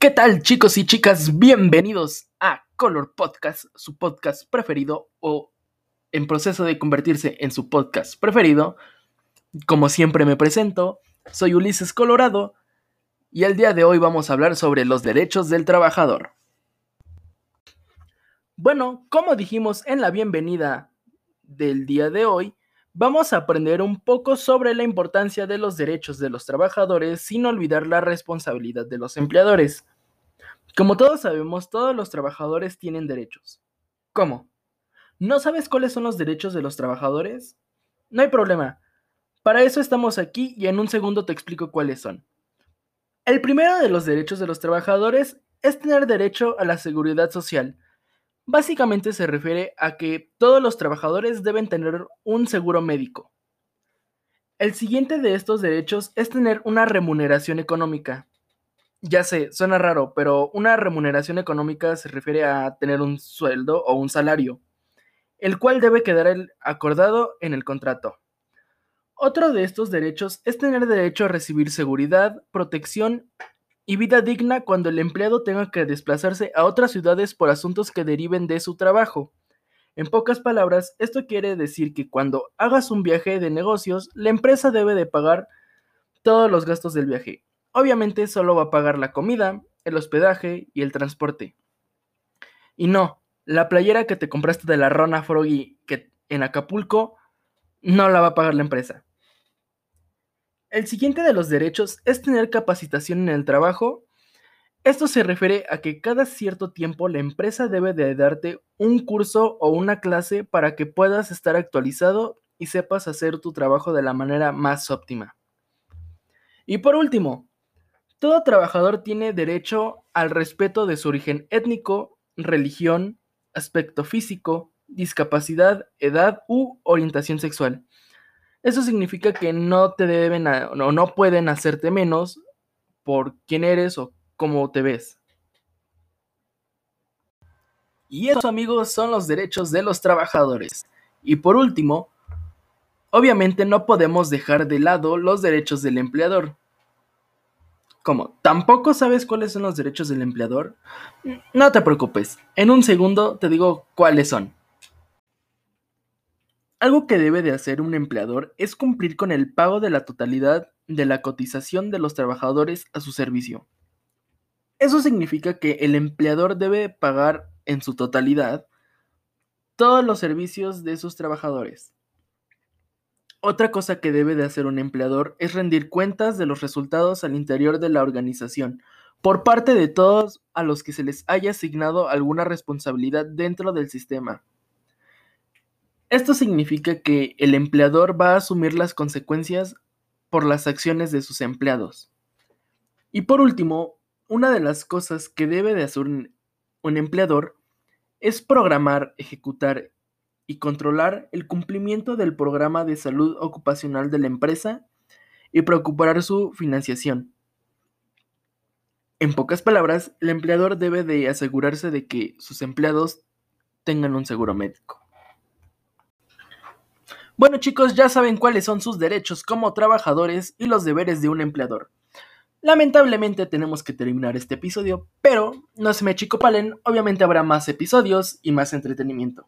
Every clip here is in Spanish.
¿Qué tal chicos y chicas? Bienvenidos a Color Podcast, su podcast preferido o en proceso de convertirse en su podcast preferido. Como siempre me presento, soy Ulises Colorado y el día de hoy vamos a hablar sobre los derechos del trabajador. Bueno, como dijimos en la bienvenida del día de hoy, vamos a aprender un poco sobre la importancia de los derechos de los trabajadores sin olvidar la responsabilidad de los empleadores. Como todos sabemos, todos los trabajadores tienen derechos. ¿Cómo? ¿No sabes cuáles son los derechos de los trabajadores? No hay problema. Para eso estamos aquí y en un segundo te explico cuáles son. El primero de los derechos de los trabajadores es tener derecho a la seguridad social. Básicamente se refiere a que todos los trabajadores deben tener un seguro médico. El siguiente de estos derechos es tener una remuneración económica. Ya sé, suena raro, pero una remuneración económica se refiere a tener un sueldo o un salario el cual debe quedar acordado en el contrato. Otro de estos derechos es tener derecho a recibir seguridad, protección y vida digna cuando el empleado tenga que desplazarse a otras ciudades por asuntos que deriven de su trabajo. En pocas palabras, esto quiere decir que cuando hagas un viaje de negocios, la empresa debe de pagar todos los gastos del viaje. Obviamente solo va a pagar la comida, el hospedaje y el transporte. Y no, la playera que te compraste de la Rona Froggy que en Acapulco no la va a pagar la empresa. El siguiente de los derechos es tener capacitación en el trabajo. Esto se refiere a que cada cierto tiempo la empresa debe de darte un curso o una clase para que puedas estar actualizado y sepas hacer tu trabajo de la manera más óptima. Y por último, todo trabajador tiene derecho al respeto de su origen étnico, religión, aspecto físico, discapacidad, edad u orientación sexual. Eso significa que no te deben o no pueden hacerte menos por quién eres o cómo te ves. Y eso, amigos, son los derechos de los trabajadores. Y por último, obviamente no podemos dejar de lado los derechos del empleador. ¿Cómo? ¿Tampoco sabes cuáles son los derechos del empleador? No te preocupes, en un segundo te digo cuáles son. Algo que debe de hacer un empleador es cumplir con el pago de la totalidad de la cotización de los trabajadores a su servicio. Eso significa que el empleador debe pagar en su totalidad todos los servicios de sus trabajadores. Otra cosa que debe de hacer un empleador es rendir cuentas de los resultados al interior de la organización, por parte de todos a los que se les haya asignado alguna responsabilidad dentro del sistema. Esto significa que el empleador va a asumir las consecuencias por las acciones de sus empleados. Y por último, una de las cosas que debe de hacer un, empleador es programar, ejecutar y controlar el cumplimiento del programa de salud ocupacional de la empresa y preocupar su financiación. En pocas palabras, el empleador debe de asegurarse de que sus empleados tengan un seguro médico. Bueno chicos, ya saben cuáles son sus derechos como trabajadores y los deberes de un empleador. Lamentablemente tenemos que terminar este episodio, pero no se me chicopalen, obviamente habrá más episodios y más entretenimiento.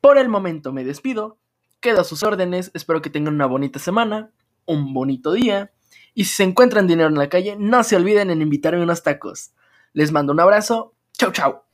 Por el momento me despido, quedo a sus órdenes, espero que tengan una bonita semana, un bonito día, y si se encuentran dinero en la calle, no se olviden en invitarme unos tacos. Les mando un abrazo, chau chau.